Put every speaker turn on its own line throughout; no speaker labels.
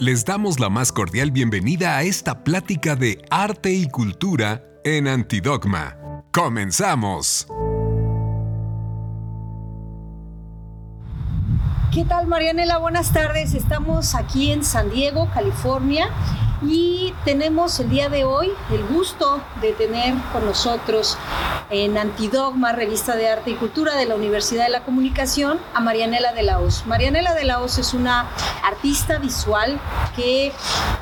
Les damos la más cordial bienvenida a esta plática de arte y cultura en Antidogma. ¡Comenzamos!
¿Qué tal Marianela? Buenas tardes. Estamos aquí en San Diego, California y tenemos el día de hoy el gusto de tener con nosotros en Antidogma, revista de arte y cultura de la Universidad de la Comunicación, a Marianela de la Hoz. Marianela de la Hoz es una artista visual que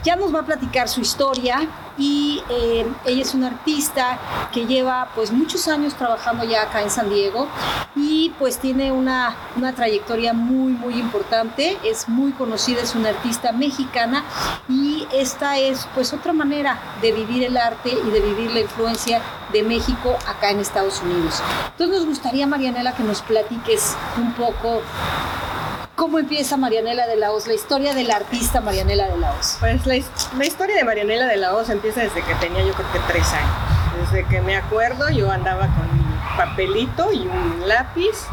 ya nos va a platicar su historia y eh, ella es una artista que lleva pues muchos años trabajando ya acá en San Diego y pues tiene una, una trayectoria muy muy importante, es muy conocida, es una artista mexicana y esta es pues otra manera de vivir el arte y de vivir la influencia de México acá en Estados Unidos. Entonces nos gustaría Marianela que nos platiques un poco ¿Cómo empieza Marianela de la Hoz, la historia del artista Marianela de la Hoz?
Pues la, la, historia de Marianela de la Hoz empieza desde que tenía yo creo que tres años. Desde que me acuerdo yo andaba con mi papelito y un lápiz,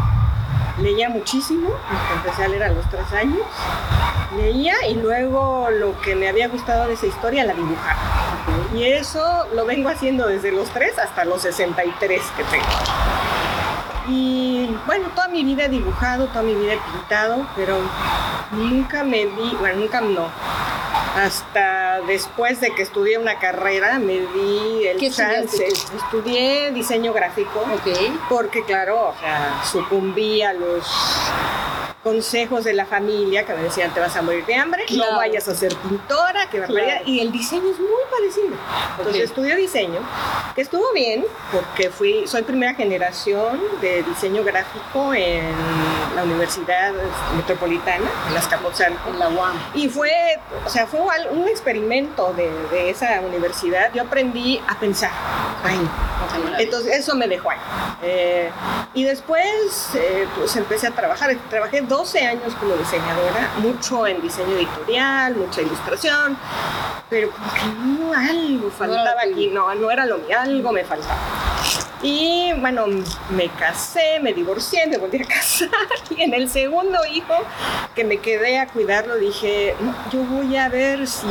leía muchísimo, empecé a leer a los tres años, leía y luego lo que me había gustado de esa historia la dibujaba. Y eso lo vengo haciendo desde los tres hasta los 63 que tengo. Y bueno, toda mi vida he dibujado, toda mi vida he pintado, pero nunca me di, bueno, nunca no. Hasta después de que estudié una carrera me di el
¿Qué
chance. Estudié diseño gráfico.
Ok.
Porque claro, o sea, sucumbí a los consejos de la familia que me decían te vas a morir de hambre,
Claro.
no vayas a ser pintora, que barbaridad.
Claro.
Y el diseño es muy parecido. Entonces
Ok.
estudié diseño, que estuvo bien, porque fui, soy primera generación de diseño gráfico en la Universidad Metropolitana, en Azcapotzalco.
En la UAM.
Y fue, o sea, fue un experimento de, de esa universidad. Yo aprendí a pensar. Entonces, eso me dejó ahí. Eh, y después, eh, pues empecé a trabajar. Trabajé 12 años como diseñadora, mucho en diseño editorial, mucha ilustración, pero como que no, algo faltaba aquí. No, no era lo mío, algo me faltaba. Y bueno, me casé, me divorcié, me volví a casar. Y en el segundo hijo que me quedé a cuidarlo, dije, "No, yo voy a ver si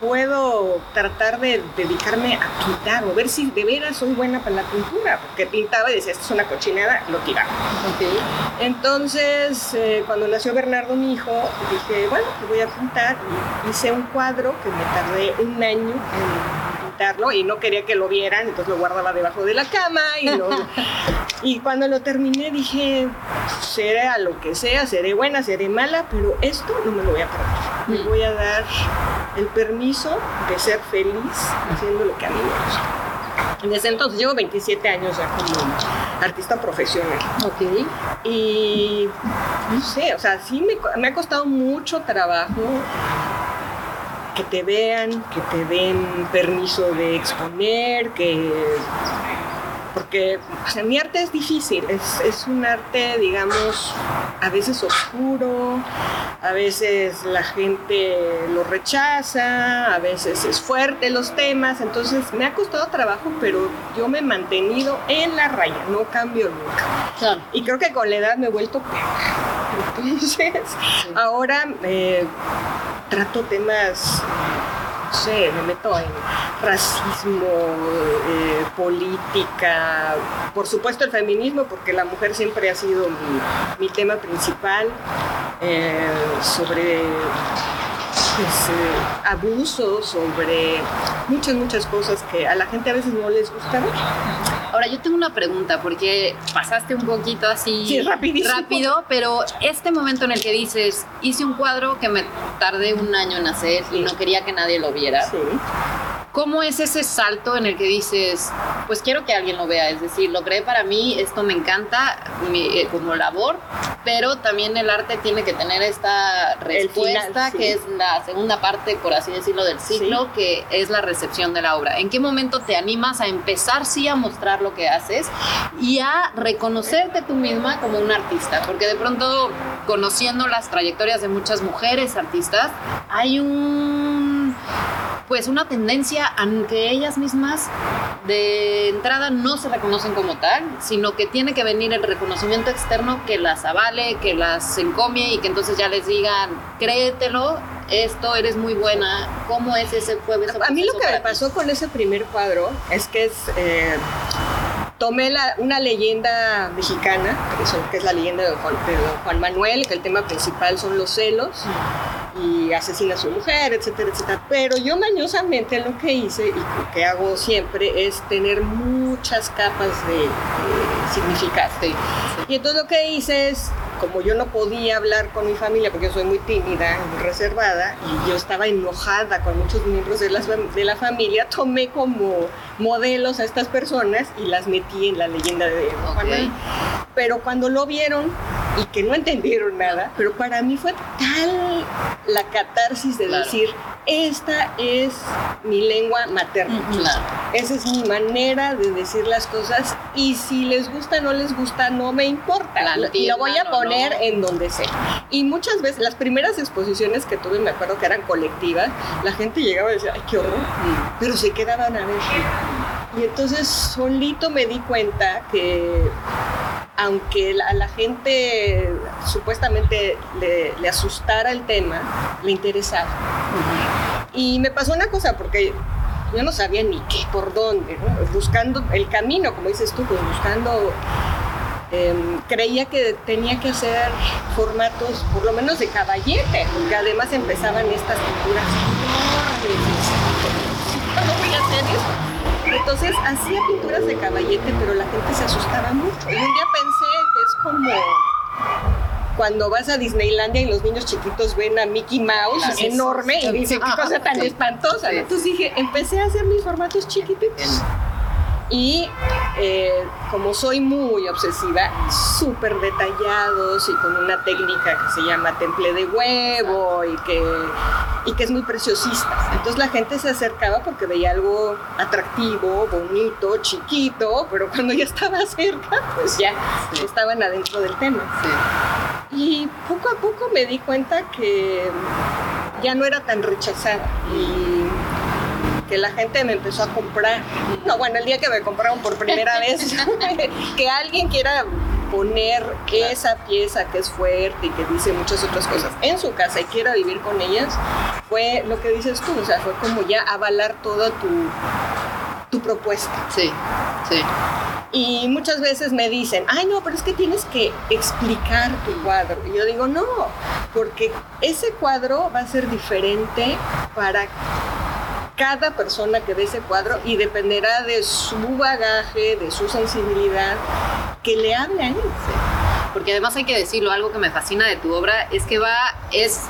puedo tratar de dedicarme a pintar o ver si de veras soy buena para la pintura. Porque pintaba y decía, esto es una cochinada, lo tiraba. Entonces, eh, cuando nació Bernardo, mi hijo, dije, bueno, pues voy a pintar. Y hice un cuadro que me tardé un año en y no quería que lo vieran, entonces lo guardaba debajo de la cama. Y, lo- y cuando lo terminé dije, seré a lo que sea, seré buena, seré mala, pero esto no me lo voy a perder. Me
Mm.
voy a dar el permiso de ser feliz haciendo lo que a mí me gusta. Desde entonces llevo 27 años ya como artista profesional.
Ok.
Y no sé, o sea, sí me, me ha costado mucho trabajo que te vean, que te den permiso de exponer, que... Porque o sea, mi arte es difícil, es, es un arte, digamos, a veces oscuro, a veces la gente lo rechaza, a veces es fuerte los temas, entonces me ha costado trabajo, pero yo me he mantenido en la raya, no cambio nunca.
Claro.
Y creo que con la edad me he vuelto peor. Entonces, ahora eh, trato temas, no sé, me meto en racismo, eh, política, por supuesto el feminismo, porque la mujer siempre ha sido mi, tema principal, eh, sobre pues, eh, abusos, sobre muchas, muchas cosas que a la gente a veces no les gusta ver.
Ahora yo tengo una pregunta porque pasaste un poquito así
Sí,
rápido, pero este momento en el que dices, hice un cuadro que me tardé un año en hacer y no quería que nadie lo viera.
Sí.
¿Cómo es ese salto en el que dices, pues quiero que alguien lo vea? Es decir, lo creé para mí, esto me encanta mi- eh, como labor, pero también el arte tiene que tener esta respuesta,
final, sí.
que es la segunda parte, por así decirlo, del ciclo, que es la recepción de la obra. ¿En qué momento te animas a empezar sí a mostrar lo que haces y a reconocerte tú misma como una artista? Porque de pronto, conociendo las trayectorias de muchas mujeres artistas, hay un pues una tendencia a que ellas mismas de entrada no se reconocen como tal, sino que tiene que venir el reconocimiento externo que las avale, que las encomie y que entonces ya les digan, créetelo esto, eres muy buena. ¿Cómo es ese fue
A mí lo que me pasó con ese primer cuadro es que es... Eh, tomé una leyenda mexicana, que es la leyenda de Juan, de Juan, Manuel, que el tema principal son los celos y asesina a su mujer, etcétera, etcétera. Pero yo mañosamente lo que hice y lo que hago siempre es tener muchas capas de, de significado. Y entonces lo que hice es como yo no podía hablar con mi familia porque yo soy muy tímida, muy reservada, y yo estaba enojada con muchos miembros de la, de la familia, tomé como modelos a estas personas y las metí en la leyenda de Juan Pero cuando lo vieron y que no entendieron nada, pero para mí fue tal la catarsis de decir, esta es mi lengua materna. Esa es mi manera de decir las cosas y si les gusta o no les gusta, no me importa. y lo voy a poner en donde sea. Y muchas veces, las primeras exposiciones que tuve, me acuerdo que eran colectivas, la gente llegaba y decía, ay, qué horror, pero se quedaban a ver. Y entonces solito me di cuenta que aunque a la gente supuestamente le, asustara el tema, le interesaba. Y me pasó una cosa, porque yo no sabía ni qué, por dónde, buscando el camino, como dices tú, pues buscando, em, creía que tenía que hacer formatos, por lo menos de caballete, porque además empezaban estas pinturas voy a hacer. Entonces hacía pinturas de caballete, pero la gente se asustaba mucho. Y un día pensé que es como cuando vas a Disneylandia y los niños chiquitos ven a Mickey Mouse enorme y dicen qué cosa tan espantosa. Entonces dije, empecé a hacer mis formatos chiquititos. Y eh, como soy muy obsesiva, súper detallados y con una técnica que se llama temple de huevo y que, y que es muy preciosista. Entonces la gente se acercaba porque veía algo atractivo, bonito, chiquito, pero cuando ya estaba cerca, pues ya estaban adentro del tema. Y poco a poco me di cuenta que ya no era tan rechazada. Y que la gente me empezó a comprar. No, bueno, el día que me compraron por primera vez, que alguien quiera poner esa pieza que es fuerte y que dice muchas otras cosas en su casa y quiera vivir con ellas, fue lo que dices tú, o sea, fue como ya avalar toda tu, tu propuesta.
Sí, sí.
Y muchas veces me dicen, ay no, pero es que tienes que explicar tu cuadro. Y yo digo, no, porque ese cuadro va a ser diferente para cada persona que ve ese cuadro y dependerá de su bagaje, de su sensibilidad, que le hable a él.
Porque además hay que decirlo, algo que me fascina de tu obra es que va, es,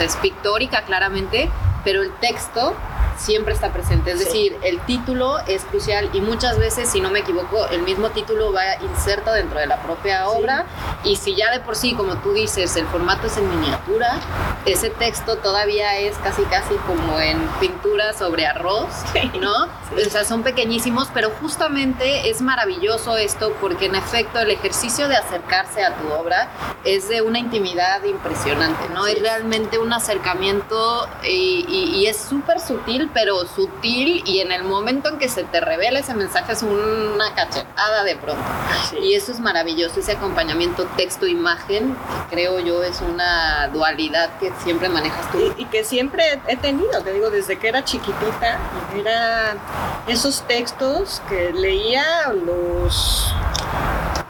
es pictórica claramente, pero el texto siempre está presente. Es decir, el título es crucial y muchas veces, si no me equivoco, el mismo título va inserto dentro de la propia obra y si ya de por sí, como tú dices, el formato es en miniatura, ese texto todavía es casi casi como en pintura sobre arroz, ¿no? O sea, son pequeñísimos, pero justamente es maravilloso esto porque en efecto el ejercicio de acercarse a tu obra es de una intimidad impresionante, ¿no? Es realmente un acercamiento y, y es súper sutil pero sutil y en el momento en que se te revela ese mensaje es una cachetada de pronto. Y eso es maravilloso, ese acompañamiento texto-imagen, creo yo es una dualidad que siempre manejas tú.
Y, que siempre he tenido, te digo, desde que era chiquitita, era esos textos que leía los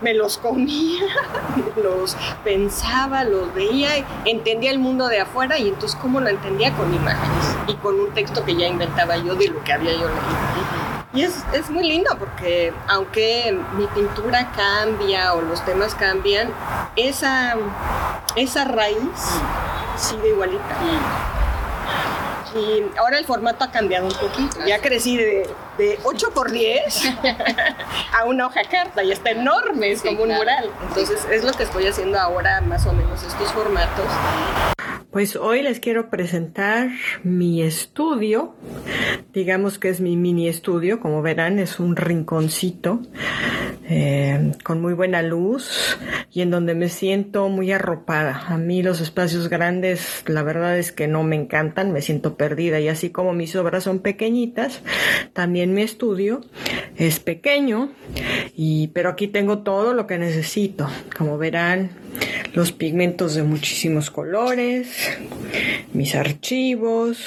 me los comía, los pensaba, los veía, entendía el mundo de afuera y entonces cómo lo entendía con imágenes y con un texto que ya inventaba yo de lo que había yo leído. Y es, es muy lindo porque aunque mi pintura cambia o los temas cambian, esa, esa raíz sigue igualita. Y ahora el formato ha cambiado un poquito. Ya crecí de, de 8 por 10 a una hoja carta y está enorme, es como un mural. Entonces es lo que estoy haciendo ahora, más o menos estos formatos. Pues hoy les quiero presentar mi estudio, digamos que es mi mini estudio, como verán es un rinconcito eh, con muy buena luz y en donde me siento muy arropada. A mí los espacios grandes, la verdad es que no me encantan, me siento perdida. Y así como mis obras son pequeñitas, también mi estudio es pequeño. Y pero aquí tengo todo lo que necesito. Como verán, los pigmentos de muchísimos colores, mis archivos,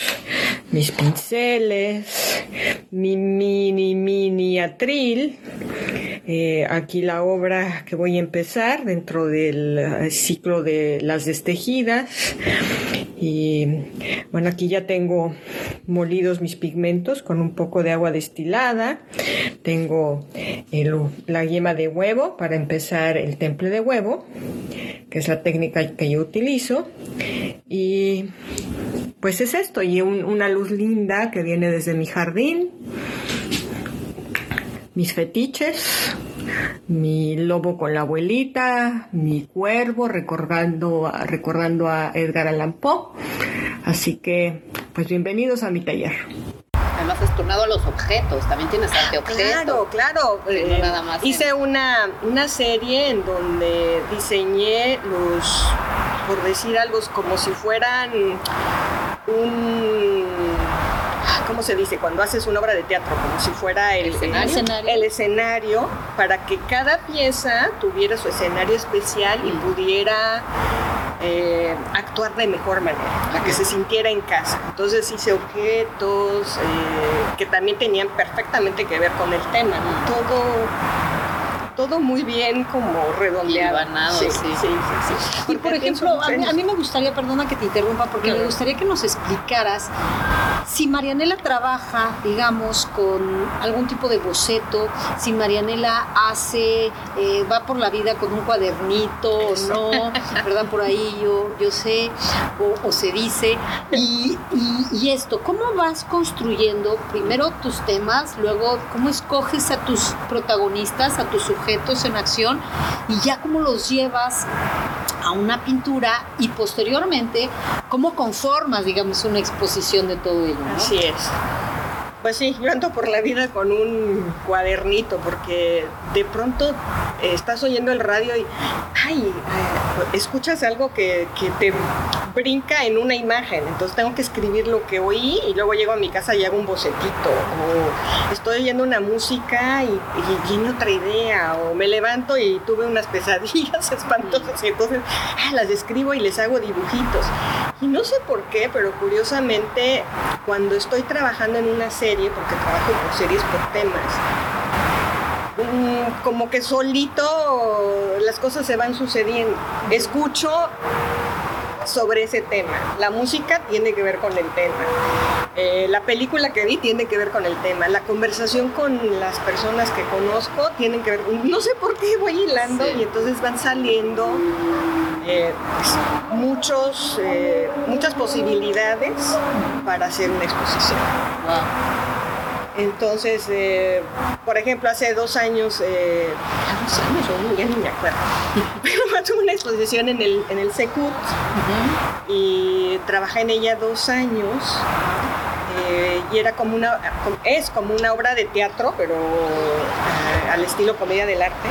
mis pinceles, mi mini mini atril. Eh, aquí la obra que voy a empezar dentro del eh, ciclo de las destejidas. Y bueno, aquí ya tengo molidos mis pigmentos con un poco de agua destilada. Tengo la yema de huevo para empezar el temple de huevo, que es la técnica que yo utilizo. Y pues es esto, y una luz linda que viene desde mi jardín, mis fetiches, mi lobo con la abuelita, mi cuervo recordando, recordando a Edgar Allan Poe. Así que, pues bienvenidos a mi taller.
Además has turnado a los objetos, también tienes arte objeto.
Claro, claro. Eh, nada más hice una, una serie en donde diseñé los, por decir algo, como si fueran un ¿cómo se dice? Cuando haces una obra de teatro, como si fuera el, escenario, el escenario para que cada pieza tuviera su escenario especial y pudiera eh, actuar de mejor manera, para que se sintiera en casa. Entonces hice objetos eh, que también tenían perfectamente que ver con el tema, todo todo muy bien como redondeado.
Sí, sí, sí,
sí, Y por ejemplo, a mí, me gustaría, perdona que te interrumpa, porque me gustaría que nos explicaras si Marianela trabaja, digamos, con algún tipo de boceto, si Marianela hace, eh, va por la vida con un cuadernito o no, ¿verdad? Por ahí yo, yo sé, o, se dice. Y, y esto, ¿cómo vas construyendo primero tus temas, luego cómo escoges a tus protagonistas, a tus sujetos? en acción y ya cómo los llevas a una pintura y posteriormente cómo conformas, digamos, una exposición de todo ello.
Así es. Pues sí, yo ando por la vida con un cuadernito porque de pronto eh, estás oyendo el radio y, ay, escuchas algo que, te brinca en una imagen, entonces tengo que escribir lo que oí y luego llego a mi casa y hago un bocetito, o estoy oyendo una música y, y otra idea, o me levanto y tuve unas pesadillas espantosas y entonces ah, las escribo y les hago dibujitos. Y no sé por qué, pero curiosamente cuando estoy trabajando en una serie, porque trabajo por series por temas, mm, como que solito las cosas se van sucediendo. Escucho sobre ese tema. La música tiene que ver con el tema. Eh, la película que vi tiene que ver con el tema. La conversación con las personas que conozco tienen que ver. No sé por qué voy hilando y entonces van saliendo eh, muchos, eh, muchas posibilidades para hacer una exposición. Entonces, eh, por ejemplo, hace dos años, dos años ya ni me acuerdo, pero tuve una exposición en el, en el Secut y trabajé en ella dos años eh, y era como una, es como una obra de teatro, pero eh, al estilo comedia del arte,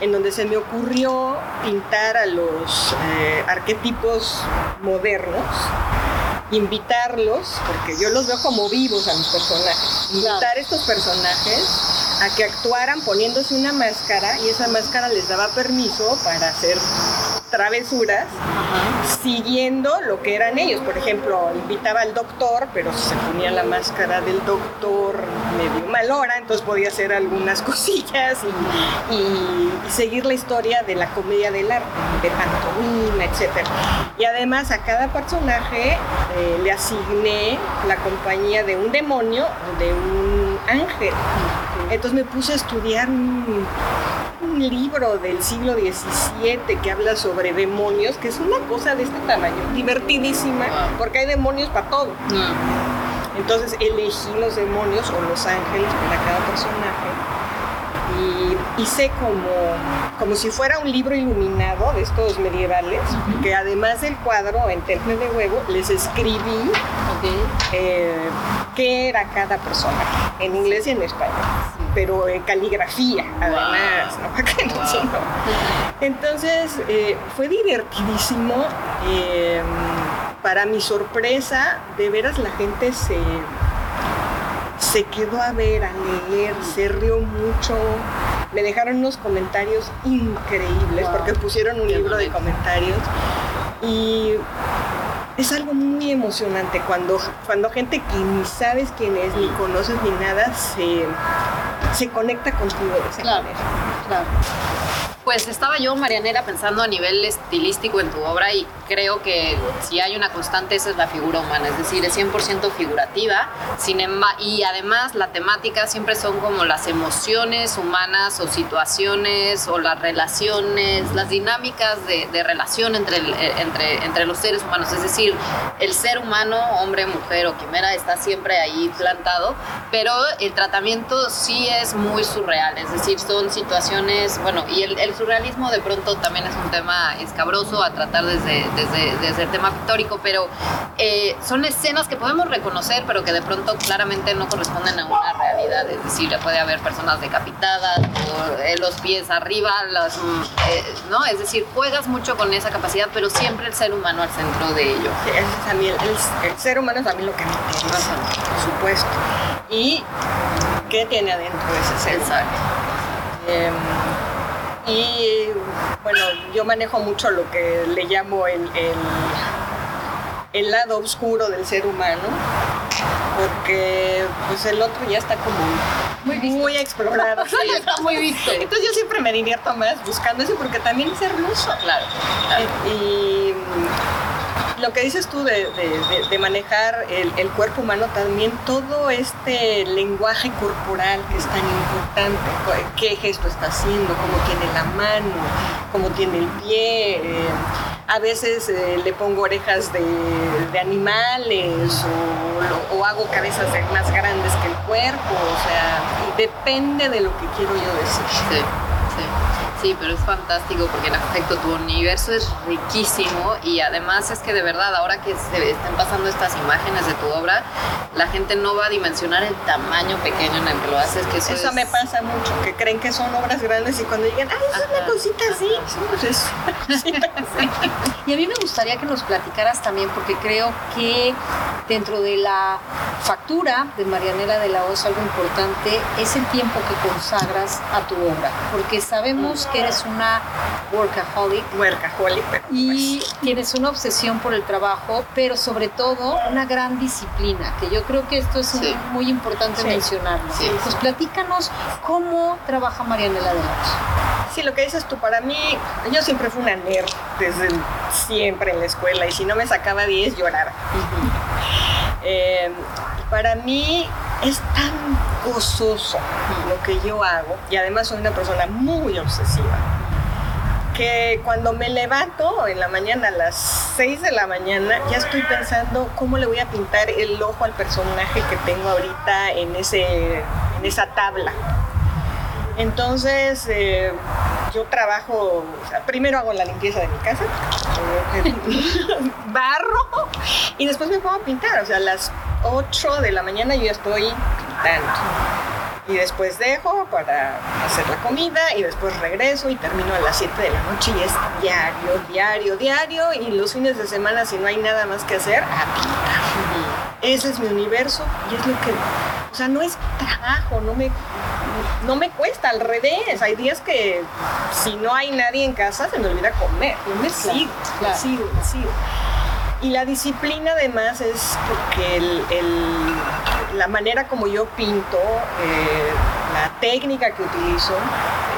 en donde se me ocurrió pintar a los eh, arquetipos modernos invitarlos, porque yo los veo como vivos a mis personajes, invitar a estos personajes a que actuaran poniéndose una máscara y esa máscara les daba permiso para hacer travesuras siguiendo lo que eran ellos. Por ejemplo, invitaba al doctor, pero se ponía la máscara del doctor medio mal hora, entonces podía hacer algunas cosillas y, seguir la historia de la comedia del arte, de pantomima, etc. Y además a cada personaje eh, le asigné la compañía de un demonio o de un ángel. Entonces me puse a estudiar un, libro del siglo XVII que habla sobre demonios, que es una cosa de este tamaño, divertidísima, porque hay demonios para todo. Entonces elegí los demonios o los ángeles para cada personaje y hice como, como si fuera un libro iluminado de estos medievales, que además del cuadro en temple de huevo les escribí eh, qué era cada personaje, en inglés y en español, pero en caligrafía, además, Entonces eh, fue divertidísimo. Eh, para mi sorpresa, de veras la gente se se quedó a ver, a leer, se rió mucho. Me dejaron unos comentarios increíbles porque pusieron un libro de comentarios. Y es algo muy emocionante cuando, cuando gente que ni sabes quién es, ni conoces ni nada, se, se conecta contigo de esa
Claro,
manera.
claro.
Pues estaba yo, Marianela, pensando a nivel estilístico en tu obra y creo que si hay una constante esa es la figura humana, es decir, es 100% figurativa, sin y además la temática siempre son como las emociones humanas o situaciones o las relaciones, las dinámicas de, relación entre, eh, entre, entre los seres humanos, es decir, el ser humano, hombre, mujer o quimera, está siempre ahí plantado, pero el tratamiento sí es muy surreal, es decir, son situaciones, bueno, y el surrealismo de pronto también es un tema escabroso a tratar desde, desde, desde el tema pictórico, pero eh, son escenas que podemos reconocer, pero que de pronto claramente no corresponden a una realidad, es decir, puede haber personas decapitadas o eh, los pies arriba, las, mm, eh, ¿no? Es decir, juegas mucho con esa capacidad, pero siempre el ser humano al centro de ello.
Sí, ese es a mí el, ser humano es a mí lo que me interesa, por supuesto. ¿Y qué tiene adentro ese ser?
Exacto.
Y bueno, yo manejo mucho lo que le llamo el, el, el lado oscuro del ser humano, porque pues el otro ya está como muy, explorado.
Sí, está muy visto.
Entonces yo siempre me divierto más buscando eso porque también es hermoso.
Claro, claro.
Y lo que dices tú de, de- manejar el, el cuerpo humano también, todo este lenguaje corporal que es tan importante, qué gesto está haciendo, cómo tiene la mano, cómo tiene el pie. eh, a veces eh, le pongo orejas de, de animales o, o hago cabezas más grandes que el cuerpo, o sea, depende de lo que quiero yo decir.
Sí, sí. Pero es fantástico porque en efecto tu universo es riquísimo y además es que de verdad ahora que se estén pasando estas imágenes de tu obra, la gente no va a dimensionar el tamaño pequeño en el que lo haces, que eso,
Eso
es-
me pasa mucho, que creen que son obras grandes y cuando llegan, ay, es una cosita así. Sí, pues es una cosita así.
Y a mí me gustaría que nos platicaras también, porque creo que dentro de la factura de Marianela de la Hoz, algo importante es el tiempo que consagras a tu obra, porque sabemos que eres una workaholic
Workaholic, pero
y tienes una obsesión por el trabajo, pero sobre todo una gran disciplina, que yo creo que esto es
Sí.
muy importante
Sí.
mencionarlo.
Sí.
Pues platícanos cómo trabaja Marianela de
pues, sí, lo que dices tú, para mí, yo siempre fui una nerd desde el- siempre en la escuela y si no me sacaba 10 lloraba. Eh, para mí es tan gozoso lo que yo hago y además soy una persona muy obsesiva que cuando me levanto en la mañana a las 6 de la mañana ya estoy pensando cómo le voy a pintar el ojo al personaje que tengo ahorita en, ese, en esa tabla. Entonces, eh, yo trabajo, primero hago la limpieza de mi casa, barro y después me pongo a pintar. O sea, a las 8 de la mañana yo ya estoy Y después dejo para hacer la comida y después regreso y termino a las 7 de la noche y es diario, diario, diario. Y los fines de semana, si no hay nada más que hacer, a pintar. Ese es mi universo y es lo que, o sea, no es trabajo, no me, no me cuesta, al revés. Hay días que si no hay nadie en casa se me olvida comer. Yo me sigo,
claro.
me sigo, me sigo. Y la disciplina además es porque el- el- la manera como yo pinto, eh, la técnica que utilizo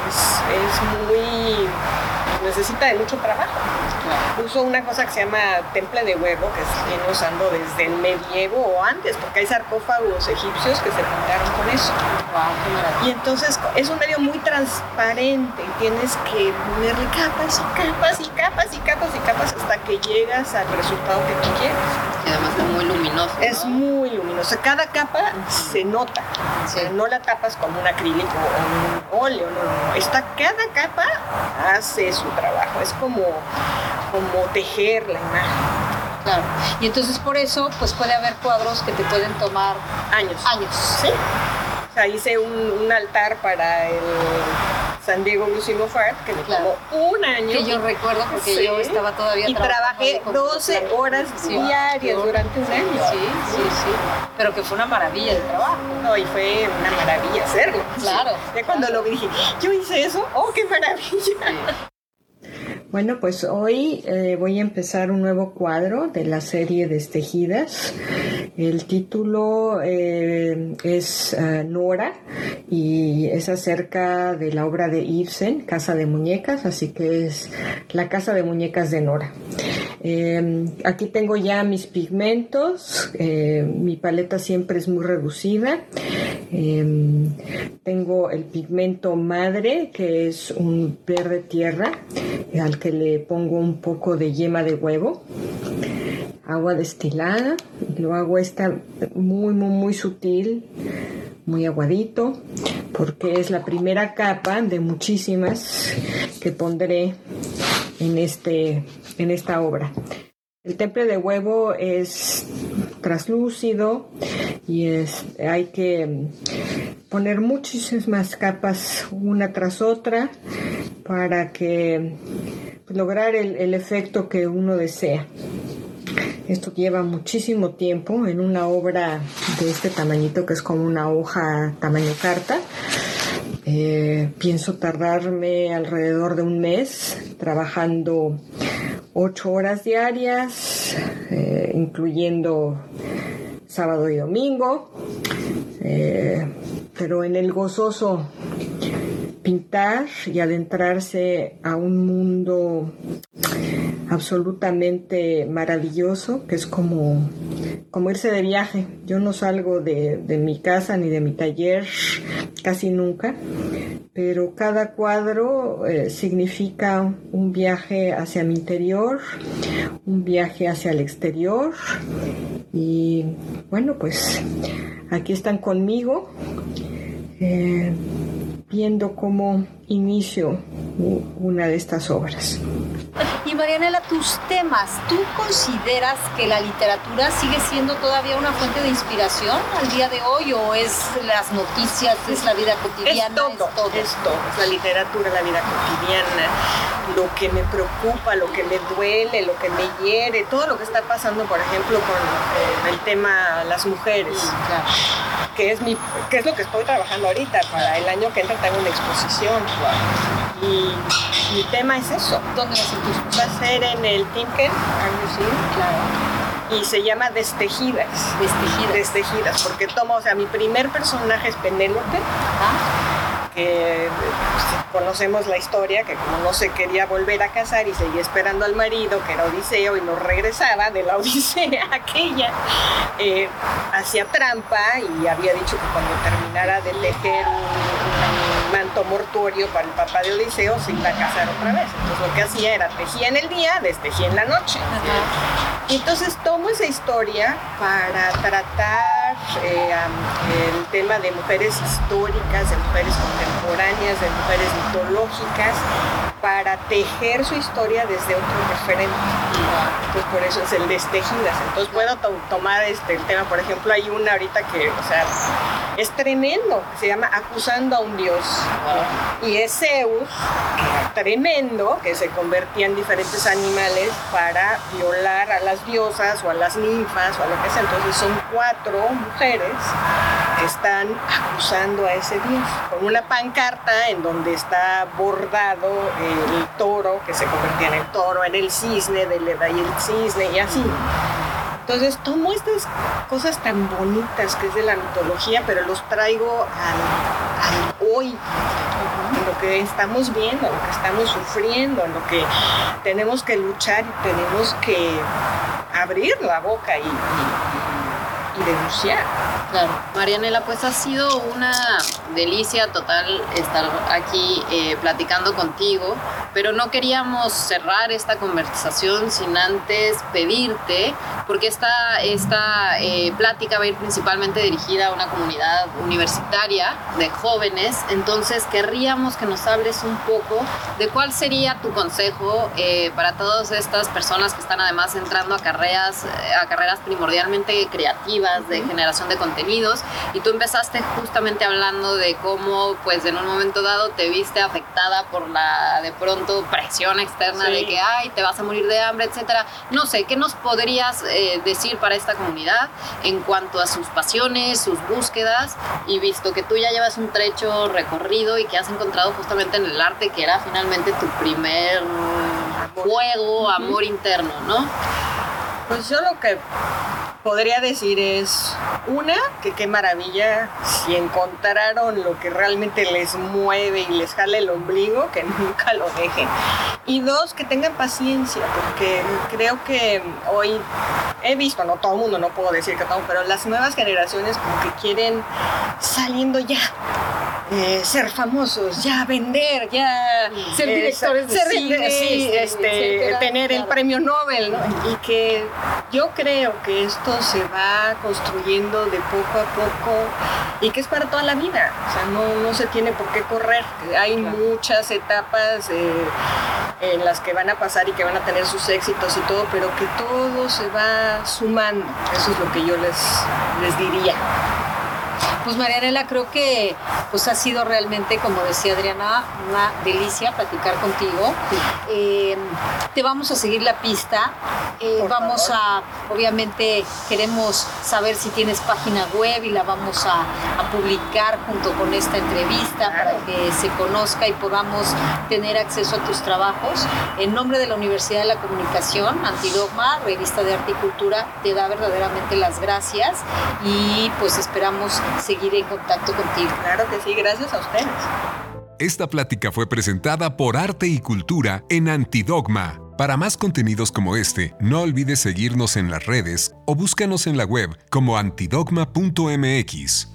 es, es muy... necesita de mucho trabajo. Uso una cosa que se llama temple de huevo, que se viene usando desde el medievo o antes, porque hay sarcófagos egipcios que se pintaron con eso. Y entonces es un medio muy transparente y tienes que ponerle capas y capas y capas y capas y capas hasta que llegas al resultado que tú quieres.
Y además es muy luminoso. ¿no?
Es muy luminoso. Cada capa se nota. O sea, no la tapas con un acrílico o un óleo, no, no. Esta, cada capa hace su trabajo. Es como, como tejer la imagen.
Claro. Y entonces por eso, pues puede haber cuadros que te pueden tomar
Años.
años.
Sí. O sea, hice un, un altar para el San Diego Museum of Art que me
Claro.
tomó un año.
Que yo recuerdo porque
Sí.
yo estaba todavía
Y trabajé
ahí con
12
Plan-
horas
Sí.
diarias durante un año.
Sí, sí, sí. Pero que fue una maravilla de trabajo.
No, y fue una maravilla hacerlo.
Claro,
Ya cuando
claro.
lo vi dije, yo hice eso, oh, qué maravilla. Bueno, pues hoy eh, voy a empezar un nuevo cuadro de la serie Destejidas. El título eh, es eh, Nora y es acerca de la obra de Ibsen, Casa de Muñecas, así que es la Casa de Muñecas de Nora. aquí tengo ya mis pigmentos, mi paleta siempre es muy reducida. Tengo el pigmento madre, que es un verde tierra, al que le pongo un poco de yema de huevo, agua destilada, lo hago esta muy, muy, muy sutil, muy aguadito, porque es la primera capa de muchísimas que pondré en, este, en esta obra. El temple de huevo es traslúcido y es, hay que poner muchísimas capas una tras otra para que lograr el, efecto que uno desea. Esto lleva muchísimo tiempo en una obra de este tamañito que es como una hoja tamaño carta. Eh, pienso tardarme alrededor de un mes trabajando ocho horas diarias, eh, incluyendo sábado y domingo, eh, pero en el gozoso pintar y adentrarse a un mundo absolutamente maravilloso, que es como, como irse de viaje. Yo no salgo de, mi casa ni de mi taller casi nunca, pero cada cuadro eh, significa un viaje hacia mi interior, un viaje hacia el exterior y bueno, pues aquí están conmigo. Eh, viendo cómo inicio una de estas obras.
Y Marianela, tus temas, ¿tú consideras que la literatura sigue siendo todavía una fuente de inspiración al día de hoy o es las noticias, es la vida cotidiana?
Es todo, es todo, es, todo. es la literatura, la vida cotidiana, lo que me preocupa, lo que me duele, lo que me hiere, todo lo que está pasando, por ejemplo, con eh, el tema las mujeres. Que es, mi, que es lo que estoy trabajando ahorita. Para el año que entra tengo una exposición. Y mi tema es eso.
¿Dónde va a ser
Va a ser en el Tinken Claro. Y se llama Destejidas.
Destejidas.
Destejidas, porque tomo, o sea, mi primer personaje es Penélope. Que pues, conocemos la historia, que como no se quería volver a casar y seguía esperando al marido, que era Odiseo, y no regresaba de la Odisea aquella, eh, hacía trampa y había dicho que cuando terminara de tejer un mortuorio para el papá de Odiseo se iba a casar otra vez. Entonces lo que hacía era tejía en el día, destejía en la noche. Entonces tomo esa historia para tratar eh, el tema de mujeres históricas, de mujeres contemporáneas, de mujeres mitológicas, para tejer su historia desde otro referente. Entonces por eso es el destejidas. Entonces puedo tomar este, el tema, por ejemplo, hay una ahorita que, o sea, es tremendo, se llama Acusando a un Dios. Y es Zeus, tremendo, que se convertía en diferentes animales para violar a las diosas o a las ninfas o a lo que sea. Entonces son cuatro mujeres están acusando a ese Dios con una pancarta en donde está bordado el toro, que se convertía en el toro, en el cisne, de y el cisne y así. Entonces tomo estas cosas tan bonitas que es de la mitología, pero los traigo al, hoy, en lo que estamos viendo, en lo que estamos sufriendo, en lo que tenemos que luchar y tenemos que abrir la boca y denunciar.
Claro. Marianela, pues ha sido una delicia total estar aquí eh, platicando contigo, pero no queríamos cerrar esta conversación sin antes pedirte, porque esta, esta eh, plática va a ir principalmente dirigida a una comunidad universitaria de jóvenes, entonces querríamos que nos hables un poco de cuál sería tu consejo eh, para todas estas personas que están además entrando a carreras, a carreras primordialmente creativas, de generación de contenido y tú empezaste justamente hablando de cómo pues en un momento dado te viste afectada por la de pronto presión externa de que ay te vas a morir de hambre etcétera. No sé qué nos podrías eh, decir para esta comunidad en cuanto a sus pasiones sus búsquedas y visto que tú ya llevas un trecho recorrido y que has encontrado justamente en el arte que era finalmente tu primer fuego, amor interno, ¿no?
Pues yo lo que podría decir es, una, que qué maravilla si encontraron lo que realmente les mueve y les jale el ombligo, que nunca lo dejen. Y dos, que tengan paciencia, porque creo que hoy he visto, no todo el mundo, no puedo decir que todo, pero las nuevas generaciones como que quieren saliendo ya eh, ser famosos, ya vender, ya
ser directores de cine,
sí, este, tener el premio Nobel, ¿no? y que yo creo que esto se va construyendo de poco a poco y que es para toda la vida, o sea, no, no se tiene por qué correr, hay muchas etapas eh, en las que van a pasar y que van a tener sus éxitos y todo, pero que todo se va sumando, eso es lo que yo les, les diría.
Pues Marianela, creo que pues ha sido realmente, como decía Adriana, una delicia platicar contigo. Eh, te vamos a seguir la pista. Eh, vamos a, obviamente, queremos saber si tienes página web y la vamos a, publicar junto con esta entrevista para que se conozca y podamos tener acceso a tus trabajos. En nombre de la Universidad de la Comunicación, Antidogma, Revista de Arte y Cultura, te da verdaderamente las gracias y pues esperamos seguir en contacto contigo.
Claro que sí, gracias a ustedes.
Esta plática fue presentada por Arte y Cultura en Antidogma. Para más contenidos como este, no olvides seguirnos en las redes o búscanos en la web como antidogma.mx.